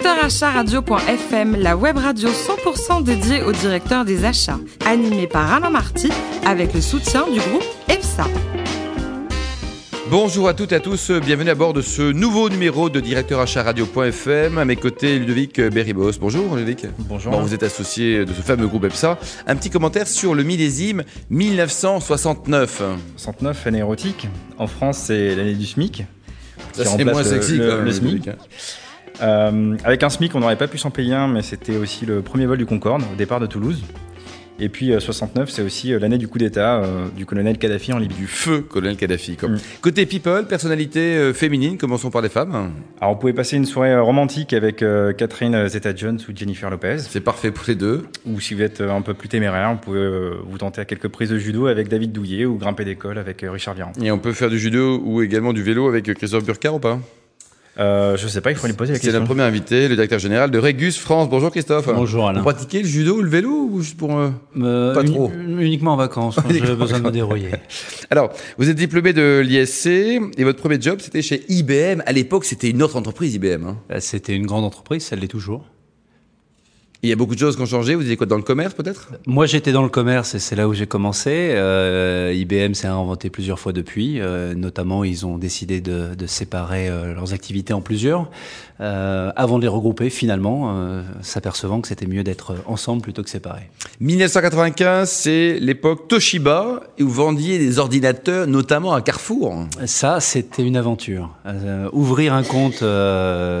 Directeur Achat Radio.fm, la web radio 100% dédiée aux directeurs des achats, animée par Alain Marty avec le soutien du groupe EFSA. Bonjour à toutes et à tous, bienvenue à bord de ce nouveau numéro de Directeur Achat Radio.fm. À mes côtés, Ludovic Berribos. Bonjour Ludovic. Bonjour. Bon, vous êtes associé de ce fameux groupe EPSA. Un petit commentaire sur le millésime 1969. 69, année érotique. En France, c'est l'année du SMIC. Ça, c'est remplace moins le- sexy le- quand même, le Ludovic, SMIC. hein. Euh, avec un SMIC, on n'aurait pas pu s'en payer un, mais c'était aussi le premier vol du Concorde au départ de Toulouse. Et puis euh, 69, c'est aussi euh, l'année du coup d'État euh, du colonel Kadhafi en Libye. Du feu, colonel Kadhafi. Mm. Côté people, personnalité féminine, commençons par les femmes. Alors on pouvait passer une soirée romantique avec Catherine Zeta-Jones ou Jennifer Lopez. C'est parfait pour les deux. Ou si vous êtes un peu plus téméraire, vous pouvez vous tenter à quelques prises de judo avec David Douillet ou grimper d'école avec Richard Vian. Et on peut faire du judo ou également du vélo avec Christophe Burkhardt ou pas? Euh, je sais pas, il faut lui poser la C'est question. notre premier invité, le directeur général de Régus France. Bonjour Christophe. Bonjour Alain. Vous pratiquez le judo ou le vélo ou juste pour... euh, Euh, Pas trop. Uniquement en vacances, quand j'ai besoin de me dérouiller. Alors, vous êtes diplômé de l'ISC et votre premier job, c'était chez IBM. À l'époque, c'était une autre entreprise, IBM. hein. Euh, C'était une grande entreprise, ça l'est toujours. Il y a beaucoup de choses qui ont changé. Vous étiez quoi dans le commerce, peut-être? Moi, j'étais dans le commerce et c'est là où j'ai commencé. Euh, IBM s'est inventé plusieurs fois depuis. Euh, notamment, ils ont décidé de, de séparer euh, leurs activités en plusieurs. Euh, avant de les regrouper, finalement, euh, s'apercevant que c'était mieux d'être ensemble plutôt que séparés. 1995, c'est l'époque Toshiba et vous vendiez des ordinateurs, notamment à Carrefour. Ça, c'était une aventure. Ouvrir un compte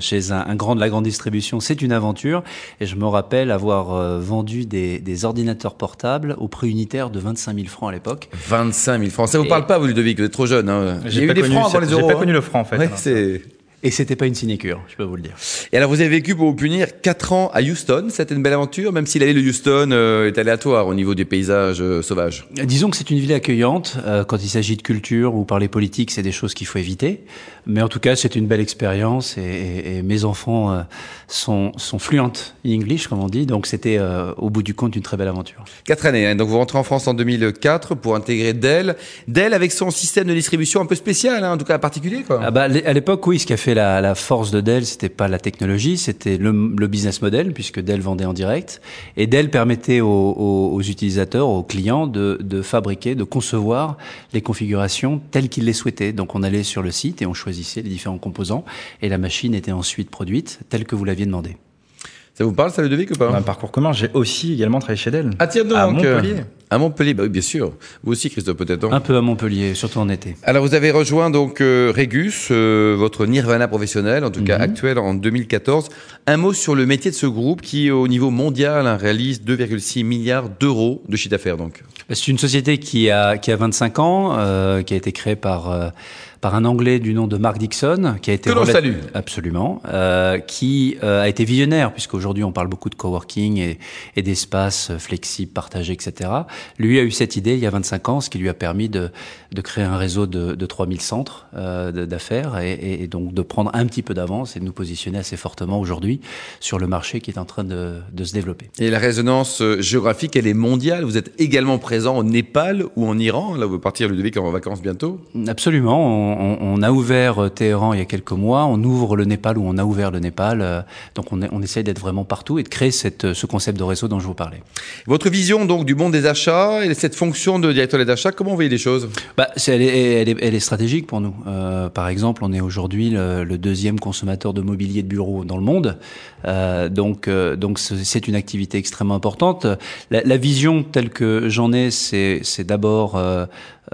chez un, un grand de la grande distribution, c'est une aventure. Et je me rappelle avoir euh, vendu des, des ordinateurs portables au prix unitaire de 25 000 francs à l'époque. 25 000 francs. Ça vous Et- parle pas, vous, Ludovic Vous êtes trop jeune. Hein. J'ai eu pas des connu francs avant les euros. J'ai pas hein. connu le franc en fait. Ouais, c'est... Et c'était pas une sinécure, je peux vous le dire. Et alors, vous avez vécu, pour vous punir, 4 ans à Houston. C'était une belle aventure, même si l'allée de Houston euh, est aléatoire au niveau des paysages euh, sauvages. Disons que c'est une ville accueillante. Euh, quand il s'agit de culture ou parler politique, c'est des choses qu'il faut éviter. Mais en tout cas, c'est une belle expérience et, et- et mes enfants euh, sont, sont fluentes in English, comme on dit. Donc c'était euh, au bout du compte une très belle aventure. Quatre années. hein. Donc vous rentrez en France en 2004 pour intégrer Dell. Dell avec son système de distribution un peu spécial, hein, en tout cas particulier. Quoi. Ah bah, à l'époque, oui, ce qui a fait la, la force de Dell, c'était pas la technologie, c'était le, le business model, puisque Dell vendait en direct. Et Dell permettait aux, aux- aux utilisateurs, aux clients, de, de fabriquer, de concevoir les configurations telles qu'ils les souhaitaient. Donc on allait sur le site et on choisissait les différents composants, et la machine était ensuite produite telle que vous l'aviez demandé. Ça vous parle, ça, Ludovic, ou pas? Un parcours commun. J'ai aussi également travaillé chez Dell. Ah tiens donc À Montpellier. euh, À Montpellier, bah oui, bien sûr. Vous aussi, Christophe, peut-être. Un peu à Montpellier, surtout en été. Alors vous avez rejoint donc euh, Regus, euh, votre Nirvana professionnel, en tout cas Mhm. actuel en 2014. Un mot sur le métier de ce groupe qui, au niveau mondial, hein, réalise 2,6 milliards d'euros de chiffre d'affaires. Donc, C'est une société qui a, qui a 25 ans, euh, qui a été créée par, euh, par un Anglais du nom de Mark Dixon, qui a été Que l'on salue. Absolument, euh, qui euh, a été visionnaire, puisqu'aujourd'hui on parle beaucoup de coworking et, et d'espaces flexibles, partagés, etc. Lui a eu cette idée il y a 25 ans, ce qui lui a permis de, de créer un réseau de, de 3000 centres euh, d'affaires et, et- et donc de prendre un petit peu d'avance et de nous positionner assez fortement aujourd'hui sur le marché qui est en train de, de se développer. et la résonance euh, géographique, elle est mondiale. Vous êtes également présent au Népal ou en Iran. Là, vous partir Ludovic en vacances bientôt. Absolument. On, on- on a ouvert euh, Téhéran il y a quelques mois. On ouvre le Népal ou on a ouvert le Népal. euh, Donc on, essaye d'être vraiment partout et de créer cette, euh, ce concept de réseau dont je vous parlais. Votre vision donc du monde des achats et cette fonction de directeur des achats, comment vous voyez les choses? Bah, elle, est, elle, est, elle est stratégique pour nous. Euh, par exemple, on est aujourd'hui le, le deuxième consommateur de mobilier de bureau dans le monde. Euh, donc, euh, donc c'est une activité extrêmement importante. La, la vision telle que j'en ai, c'est d'abord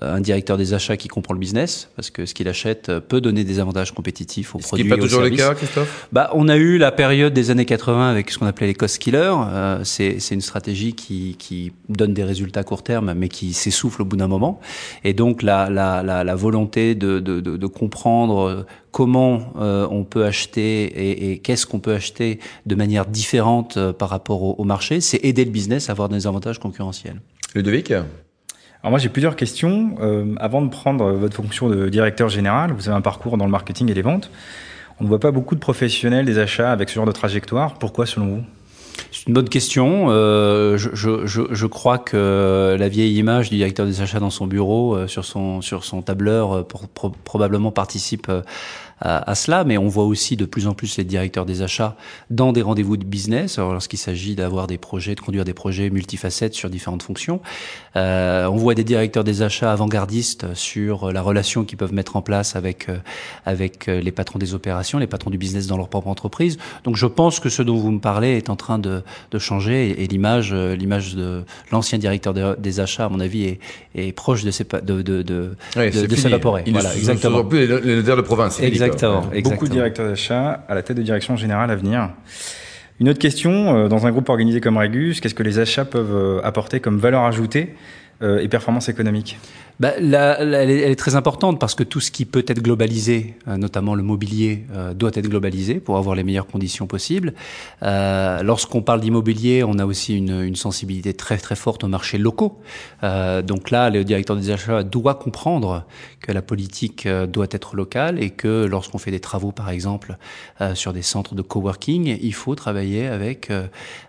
un directeur des achats qui comprend le business, parce que ce qu'il achète peut donner des avantages compétitifs aux Ce qui produits n'est pas toujours le cas, Christophe? Bah, on a eu la période des années 80 avec ce qu'on appelait les cost killers. Euh, c'est c'est une stratégie qui, qui donne des résultats à court terme, mais qui s'essouffle au bout d'un moment. Et donc la, la, la, la volonté de, de, de, de comprendre comment euh, on peut acheter et, et qu'est-ce qu'on peut acheter de manière différente euh, par rapport au, au marché, c'est aider le business à avoir des avantages concurrentiels. Ludovic? Alors moi j'ai plusieurs questions. Euh, avant de prendre votre fonction de directeur général, vous avez un parcours dans le marketing et les ventes. On ne voit pas beaucoup de professionnels des achats avec ce genre de trajectoire. Pourquoi selon vous? C'est une bonne question. Euh, je, crois que la vieille image du directeur des achats dans son bureau, euh, sur son sur son tableur, probablement participe euh, à, cela, mais on voit aussi de plus en plus les directeurs des achats dans des rendez-vous de business, lorsqu'il s'agit d'avoir des projets, de conduire des projets multifacettes sur différentes fonctions. Euh, on voit des directeurs des achats avant-gardistes sur la relation qu'ils peuvent mettre en place avec euh, avec les patrons des opérations, les patrons du business dans leur propre entreprise. Donc je pense que ce dont vous me parlez est en train de, de changer et, l'image l'image de l'ancien directeur des achats, à mon avis, est, est proche de, ces, de, de, de, de s'évaporer. Voilà, exactement. plus les, les de province. Exactement, exactement. Beaucoup de directeurs d'achat à la tête de direction générale à venir. Une autre question, euh, dans un groupe organisé comme Regus, qu'est-ce que les achats peuvent euh, apporter comme valeur ajoutée euh, et performance économique? Bah, là, elle, est, elle, est, très importante parce que tout ce qui peut être globalisé, euh, notamment le mobilier, euh, doit être globalisé pour avoir les meilleures conditions possibles. Euh, Lorsqu'on parle d'immobilier, on a aussi une, une, sensibilité très très forte aux marchés locaux. Euh, donc là, le directeur des achats doit comprendre que la politique doit être locale et que lorsqu'on fait des travaux, par exemple, sur des centres de coworking, il faut travailler avec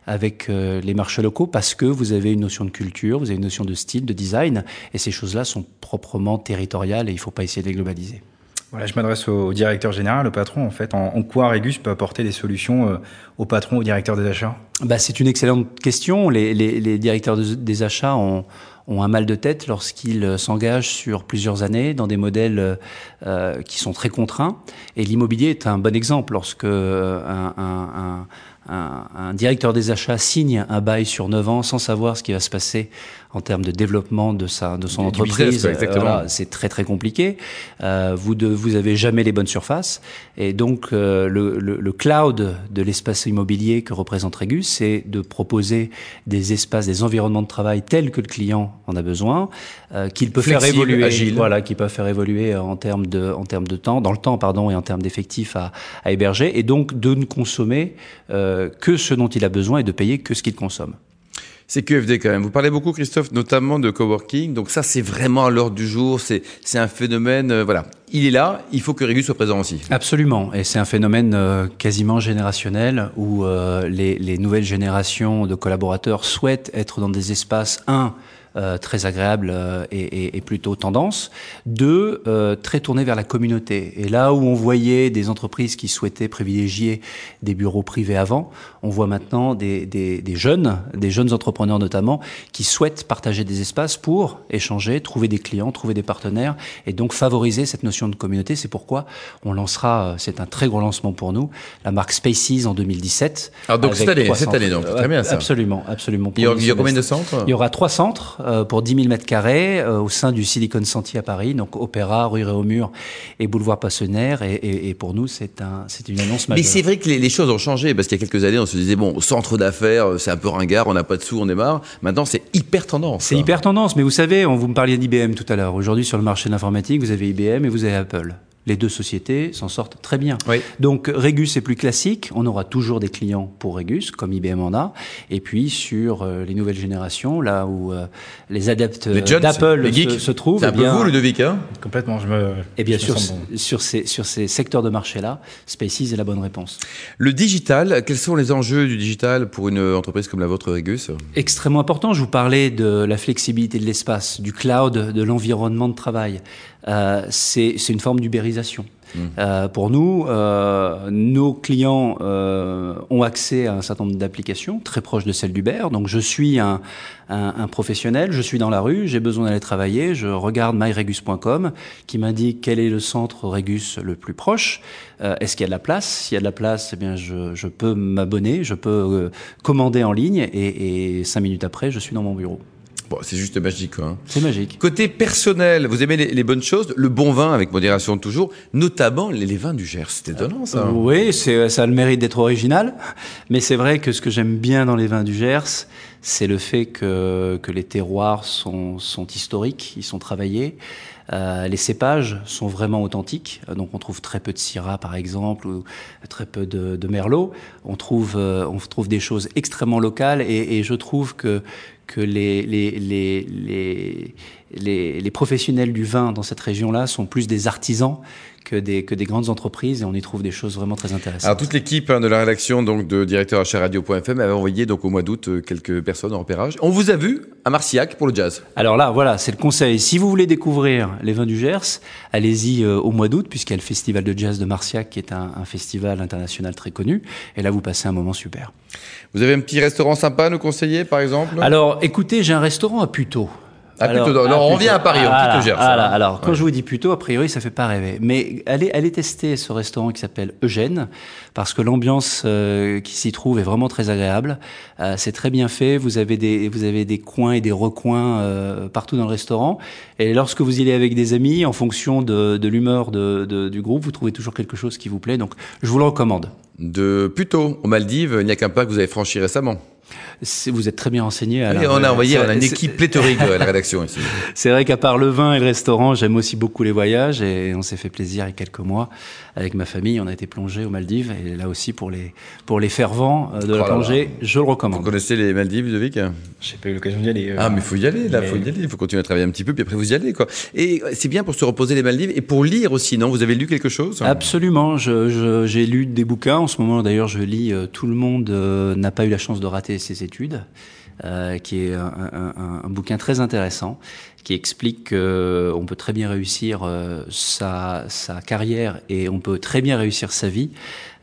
avec les marchés locaux parce que vous avez une notion de culture, vous avez une notion de style, de design, et ces choses-là sont proprement territoriales et il ne faut pas essayer de les globaliser. Voilà, je m'adresse au directeur général, au patron. En fait, en, quoi Regus peut apporter des solutions euh, au patron, au directeur des achats? Bah, C'est une excellente question. Les, les, les directeurs des achats ont, ont, un mal de tête lorsqu'ils s'engagent sur plusieurs années dans des modèles euh, qui sont très contraints. Et l'immobilier est un bon exemple. Lorsque un, un, un un, un, directeur des achats signe un bail sur 9 ans sans savoir ce qui va se passer en termes de développement de sa de son entreprise. Euh, c'est très très compliqué. Euh, vous de, vous avez jamais les bonnes surfaces et donc euh, le, le, le, cloud de l'espace immobilier que représente Regus, c'est de proposer des espaces, des environnements de travail tels que le client en a besoin, euh, qu'il peut faire évoluer, agile. voilà, qui peuvent faire évoluer en termes de en termes de temps, dans le temps pardon et en termes d'effectifs à, à héberger et donc de ne consommer euh, que ce dont il a besoin et de payer que ce qu'il consomme. C'est QFD quand même. Vous parlez beaucoup, Christophe, notamment de coworking. Donc ça, c'est vraiment à l'ordre du jour. C'est c'est un phénomène. Euh, voilà, il est là. Il faut que Régus soit présent aussi. Absolument. Et c'est un phénomène euh, quasiment générationnel où euh, les, les nouvelles générations de collaborateurs souhaitent être dans des espaces un très agréable euh, et, et, et, plutôt tendance. Deux, euh, très tourné vers la communauté. Et là où on voyait des entreprises qui souhaitaient privilégier des bureaux privés avant, on voit maintenant des, des, des jeunes, des jeunes entrepreneurs notamment, qui souhaitent partager des espaces pour échanger, trouver des clients, trouver des partenaires et donc favoriser cette notion de communauté. C'est pourquoi on lancera, c'est un très gros lancement pour nous, la marque Spaces en 2017. Alors donc cette année, cette année donc, très bien ça. Absolument, absolument. Il y, aura, il y a combien de centres? Il y aura trois centres euh, pour 10 000 mètres carrés euh, au sein du Silicon Sentier à Paris, donc Opéra, rue Réaumur et boulevard Passenaire. Et, et, et pour nous, c'est un, c'est une annonce majeure. Mais c'est vrai que les, les, choses ont changé parce qu'il y a quelques années, on se disait bon, centre d'affaires, euh, c'est un peu ringard, on n'a pas de sous, on est marre. Maintenant, c'est hyper tendance. C'est hyper tendance. Mais vous savez, on, vous me parliez d'IBM tout à l'heure. Aujourd'hui, sur le marché de l'informatique, vous avez IBM et vous avez Apple les deux sociétés s'en sortent très bien. Oui. Donc Regus est plus classique, on aura toujours des clients pour Regus, comme IBM en a, et puis sur euh, les nouvelles générations, là où euh, les adeptes d'Apple se, se, trouvent. C'est un eh bien, peu vous, Ludovic, hein? Complètement, je me... Et bien sûr, bon. sur, ces, sur ces secteurs de marché-là, Spaces est la bonne réponse. Le digital, quels sont les enjeux du digital pour une entreprise comme la vôtre, Regus? Extrêmement important, je vous parlais de la flexibilité de l'espace, du cloud, de l'environnement de travail. Euh, c'est une forme d'ubérisation. Mmh. Euh, pour nous, euh, nos clients euh, ont accès à un certain nombre d'applications très proches de celles d'Uber. Donc, je suis un, un, un, professionnel, je suis dans la rue, j'ai besoin d'aller travailler, je regarde myregus.com qui m'indique quel est le centre Regus le plus proche. Euh, Est-ce qu'il y a de la place? S'il y a de la place, eh bien, je, je peux m'abonner, je peux euh, commander en ligne et, et cinq minutes après, je suis dans mon bureau. Bon, c'est juste magique, quoi. Hein. C'est magique. Côté personnel, vous aimez les, les, bonnes choses, le bon vin avec modération toujours, notamment les, les vins du Gers. C'est étonnant, ça. Euh, oui, c'est, ça a le mérite d'être original. Mais c'est vrai que ce que j'aime bien dans les vins du Gers, c'est le fait que, que les terroirs sont, sont historiques, ils sont travaillés. Euh, les cépages sont vraiment authentiques, donc on trouve très peu de syrah par exemple, ou très peu de, de merlot. On trouve, euh, on trouve des choses extrêmement locales et, et je trouve que que les, les, les, les les, les, professionnels du vin dans cette région-là sont plus des artisans que des, que des grandes entreprises et on y trouve des choses vraiment très intéressantes. Alors toute l'équipe hein, de la rédaction donc de directeur Radio.fm avait envoyé donc au mois d'août euh, quelques personnes en repérage. On vous a vu à Marciac pour le jazz. Alors là, voilà, c'est le conseil. Si vous voulez découvrir les vins du Gers, allez-y euh, au mois d'août puisqu'il y a le festival de jazz de Marciac qui est un, un festival international très connu et là vous passez un moment super. Vous avez un petit restaurant sympa à nous conseiller par exemple? Alors écoutez, j'ai un restaurant à Puteaux. Ah, alors, plutôt, alors, on revient à Paris, voilà, on quitte Gers. Voilà, alors, quand ouais. je vous dis plutôt, a priori, ça fait pas rêver. Mais allez, allez tester ce restaurant qui s'appelle Eugène, parce que l'ambiance euh, qui s'y trouve est vraiment très agréable. Euh, c'est très bien fait. Vous avez des, vous avez des coins et des recoins euh, partout dans le restaurant. Et lorsque vous y allez avec des amis, en fonction de, de l'humeur de, de, du groupe, vous trouvez toujours quelque chose qui vous plaît. Donc, je vous le recommande. De Puteaux, aux Maldives, il n'y a qu'un pas que vous avez franchi récemment. Vous êtes très bien renseigné. Oui, on a envoyé, on a une équipe pléthorique à la rédaction ici. C'est vrai qu'à part le vin et le restaurant, j'aime aussi beaucoup les voyages et on s'est fait plaisir il y a quelques mois avec ma famille. On a été plongé aux Maldives et là aussi pour les pour les fervents de la oh plongée, là. je le recommande. Vous connaissez les Maldives, Ludovic? J'ai pas eu l'occasion d'y aller. Euh... Ah mais faut y aller, là, mais... faut y aller. Il faut continuer à travailler un petit peu puis après vous y allez quoi. Et c'est bien pour se reposer les Maldives et pour lire aussi, non? Vous avez lu quelque chose? Absolument. J'ai lu des bouquins. En ce moment d'ailleurs, je lis. Euh, tout le monde euh, n'a pas eu la chance de rater ses études. Euh, qui est un, bouquin très intéressant qui explique qu'on peut très bien réussir euh, sa, carrière et on peut très bien réussir sa vie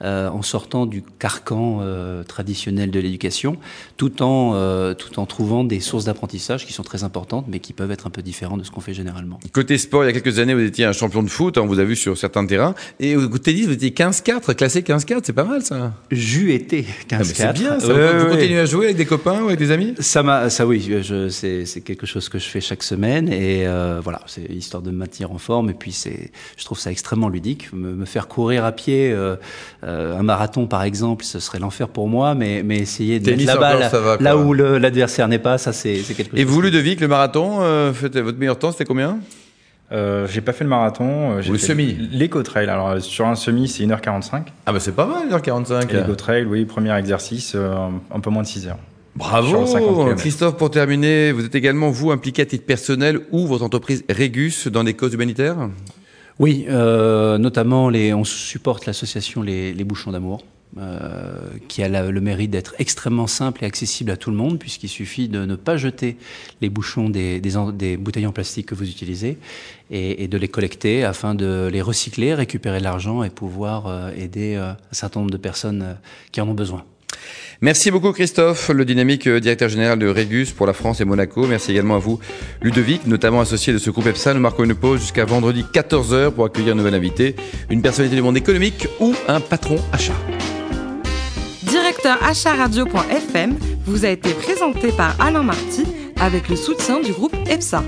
euh, en sortant du carcan euh, traditionnel de l'éducation, tout en euh, tout en trouvant des sources d'apprentissage qui sont très importantes, mais qui peuvent être un peu différentes de ce qu'on fait généralement. Côté sport, il y a quelques années, vous étiez un champion de foot, on vous a vu sur certains terrains, et au tennis, vous étiez 15-4, classé 15-4, c'est pas mal ça. J'eus été 15-4. Ah, c'est bien. Ça. vous, vous continuez à jouer avec des copains ou avec des amis? Ça m'a, ça oui, c'est quelque chose que je fais chaque semaine, et voilà, c'est histoire de me maintenir en forme, et puis c'est, je trouve ça extrêmement ludique, me, me faire courir à pied. Euh, un marathon, par exemple, ce serait l'enfer pour moi, mais, mais essayer de mettre la balle va, là où l'adversaire n'est pas, ça c'est quelque chose. Et vous, Ludovic, le marathon, euh, votre meilleur temps, c'était combien? Euh, j'ai pas fait le marathon. J'ai le semi L'éco-trail. Alors, sur un semi, c'est 1h45. Ah, bah c'est pas mal, 1h45. L'éco-trail, oui, premier exercice, euh, un peu moins de 6 heures. Bravo Christophe, pour terminer, vous êtes également, vous, impliqué à titre personnel ou votre entreprise Régus dans des causes humanitaires? Oui, euh, notamment les, on supporte l'association les, Bouchons d'amour, euh, qui a le mérite d'être extrêmement simple et accessible à tout le monde, puisqu'il suffit de ne pas jeter les bouchons des, des, des bouteilles en plastique que vous utilisez et, de les collecter afin de les recycler, récupérer l'argent et pouvoir euh, aider un certain nombre de personnes qui en ont besoin. Merci beaucoup Christophe, le dynamique directeur général de Régus pour la France et Monaco. Merci également à vous Ludovic, notamment associé de ce groupe EPSA. Nous marquons une pause jusqu'à vendredi 14h pour accueillir un nouvel invité, une personnalité du monde économique ou un patron achat. Directeur achat-radio.fm vous a été présenté par Alain Marty avec le soutien du groupe EPSA.